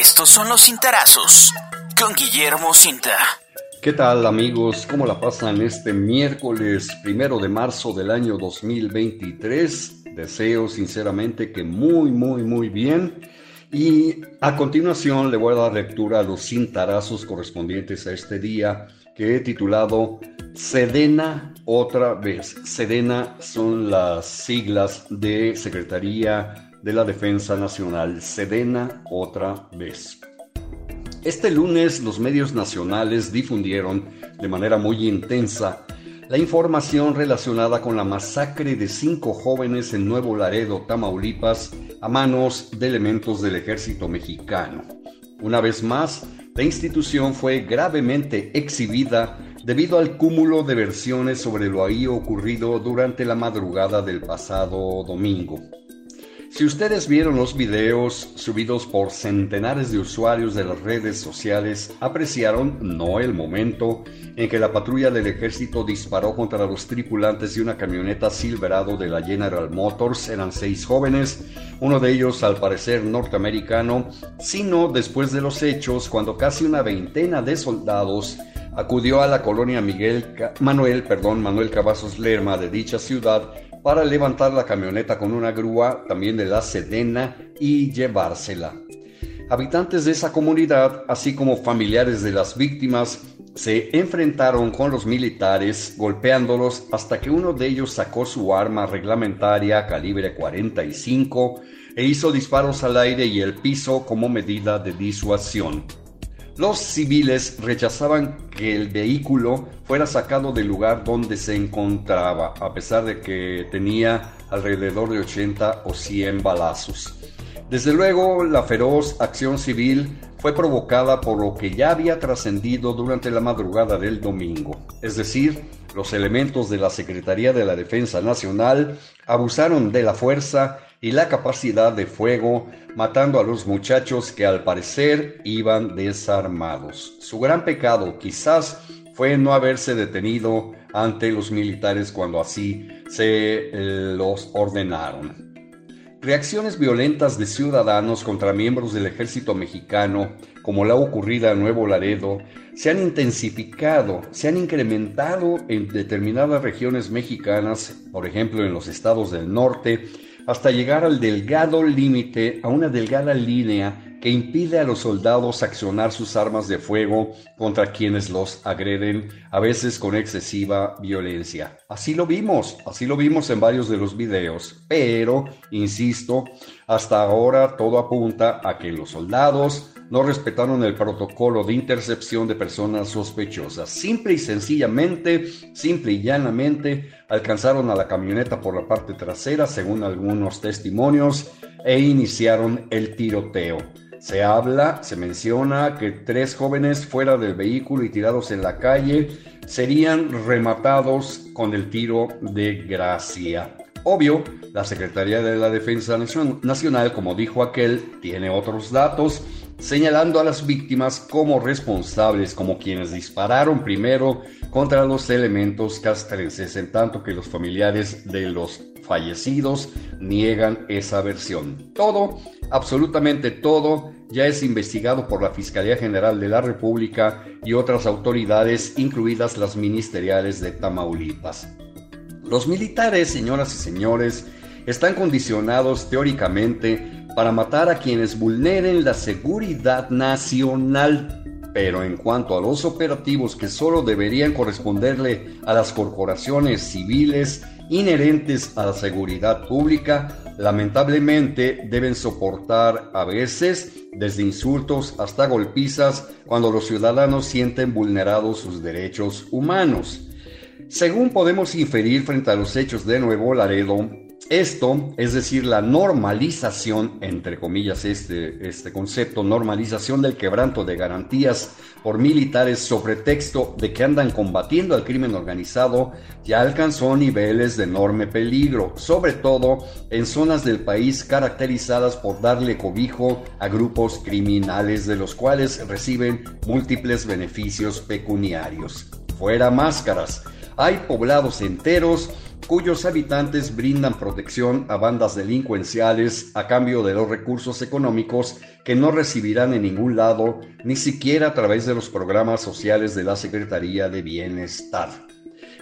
Estos son los cintarazos con Guillermo Cinta. ¿Qué tal amigos? ¿Cómo la pasan este miércoles primero de marzo del año 2023? Deseo sinceramente que muy, muy, muy bien. Y a continuación le voy a dar lectura a los cintarazos correspondientes a este día que he titulado Sedena otra vez. Sedena son las siglas de Secretaría de la Defensa Nacional. Sedena otra vez. Este lunes los medios nacionales difundieron de manera muy intensa la información relacionada con la masacre de cinco jóvenes en Nuevo Laredo, Tamaulipas, a manos de elementos del ejército mexicano. Una vez más, la institución fue gravemente exhibida debido al cúmulo de versiones sobre lo ahí ocurrido durante la madrugada del pasado domingo. Si ustedes vieron los videos subidos por centenares de usuarios de las redes sociales, apreciaron no el momento en que la patrulla del ejército disparó contra los tripulantes de una camioneta Silverado de la General Motors. Eran seis jóvenes, uno de ellos al parecer norteamericano, sino después de los hechos cuando casi una veintena de soldados acudió a la colonia Miguel Manuel, perdón, Manuel Cavazos Lerma de dicha ciudad para levantar la camioneta con una grúa también de la Sedena y llevársela. Habitantes de esa comunidad, así como familiares de las víctimas, se enfrentaron con los militares golpeándolos hasta que uno de ellos sacó su arma reglamentaria calibre 45 e hizo disparos al aire y el piso como medida de disuasión. Los civiles rechazaban que el vehículo fuera sacado del lugar donde se encontraba, a pesar de que tenía alrededor de 80 o 100 balazos. Desde luego, la feroz acción civil fue provocada por lo que ya había trascendido durante la madrugada del domingo, es decir, los elementos de la Secretaría de la Defensa Nacional abusaron de la fuerza y la capacidad de fuego, matando a los muchachos que al parecer iban desarmados. Su gran pecado quizás fue no haberse detenido ante los militares cuando así se eh, los ordenaron. Reacciones violentas de ciudadanos contra miembros del ejército mexicano, como la ocurrida en Nuevo Laredo, se han intensificado, se han incrementado en determinadas regiones mexicanas, por ejemplo en los estados del norte, hasta llegar al delgado límite, a una delgada línea que impide a los soldados accionar sus armas de fuego contra quienes los agreden, a veces con excesiva violencia. Así lo vimos, así lo vimos en varios de los videos, pero, insisto, hasta ahora todo apunta a que los soldados no respetaron el protocolo de intercepción de personas sospechosas. Simple y sencillamente, simple y llanamente, alcanzaron a la camioneta por la parte trasera, según algunos testimonios, e iniciaron el tiroteo. Se habla, se menciona que tres jóvenes fuera del vehículo y tirados en la calle serían rematados con el tiro de gracia. Obvio, la Secretaría de la Defensa Nacional, como dijo aquel, tiene otros datos señalando a las víctimas como responsables, como quienes dispararon primero contra los elementos castrenses, en tanto que los familiares de los fallecidos niegan esa versión. Todo, absolutamente todo, ya es investigado por la Fiscalía General de la República y otras autoridades, incluidas las ministeriales de Tamaulipas. Los militares, señoras y señores, están condicionados teóricamente para matar a quienes vulneren la seguridad nacional. Pero en cuanto a los operativos que solo deberían corresponderle a las corporaciones civiles inherentes a la seguridad pública, lamentablemente deben soportar a veces desde insultos hasta golpizas cuando los ciudadanos sienten vulnerados sus derechos humanos. Según podemos inferir frente a los hechos de Nuevo Laredo, esto, es decir, la normalización, entre comillas, este, este concepto, normalización del quebranto de garantías por militares sobre texto de que andan combatiendo al crimen organizado, ya alcanzó niveles de enorme peligro, sobre todo en zonas del país caracterizadas por darle cobijo a grupos criminales de los cuales reciben múltiples beneficios pecuniarios. Fuera máscaras, hay poblados enteros cuyos habitantes brindan protección a bandas delincuenciales a cambio de los recursos económicos que no recibirán en ningún lado, ni siquiera a través de los programas sociales de la Secretaría de Bienestar.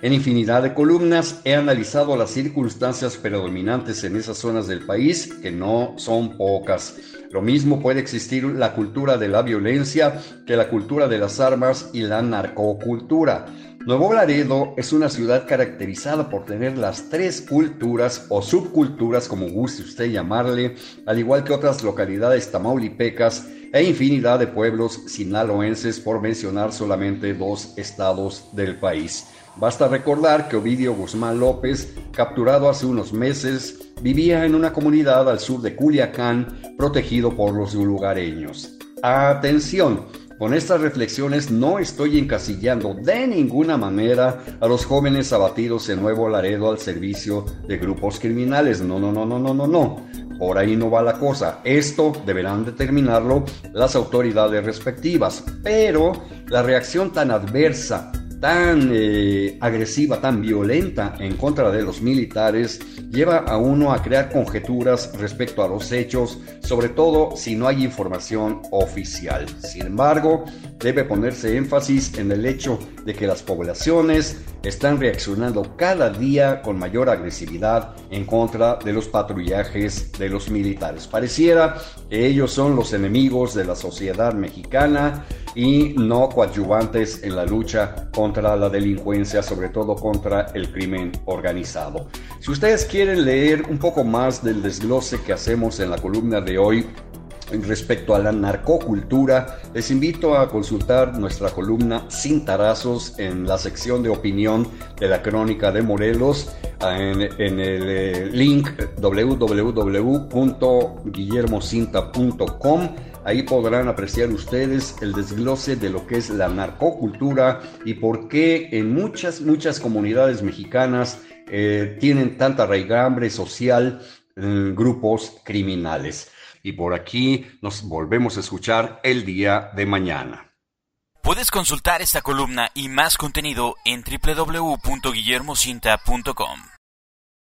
En infinidad de columnas he analizado las circunstancias predominantes en esas zonas del país, que no son pocas. Lo mismo puede existir la cultura de la violencia que la cultura de las armas y la narcocultura. Nuevo Laredo es una ciudad caracterizada por tener las tres culturas o subculturas, como guste usted llamarle, al igual que otras localidades tamaulipecas e infinidad de pueblos sinaloenses, por mencionar solamente dos estados del país. Basta recordar que Ovidio Guzmán López, capturado hace unos meses, vivía en una comunidad al sur de Culiacán, protegido por los lugareños. Atención, con estas reflexiones no estoy encasillando de ninguna manera a los jóvenes abatidos en Nuevo Laredo al servicio de grupos criminales. No, no, no, no, no, no, no. Por ahí no va la cosa. Esto deberán determinarlo las autoridades respectivas. Pero la reacción tan adversa tan eh, agresiva, tan violenta en contra de los militares, lleva a uno a crear conjeturas respecto a los hechos, sobre todo si no hay información oficial. Sin embargo, debe ponerse énfasis en el hecho de que las poblaciones están reaccionando cada día con mayor agresividad en contra de los patrullajes de los militares. Pareciera que ellos son los enemigos de la sociedad mexicana y no coadyuvantes en la lucha contra la delincuencia, sobre todo contra el crimen organizado. Si ustedes quieren leer un poco más del desglose que hacemos en la columna de hoy, Respecto a la narcocultura, les invito a consultar nuestra columna Sin Tarazos en la sección de opinión de la Crónica de Morelos en, en el eh, link www.guillermocinta.com Ahí podrán apreciar ustedes el desglose de lo que es la narcocultura y por qué en muchas, muchas comunidades mexicanas eh, tienen tanta raigambre social en grupos criminales. Y por aquí nos volvemos a escuchar el día de mañana. Puedes consultar esta columna y más contenido en www.guillermocinta.com.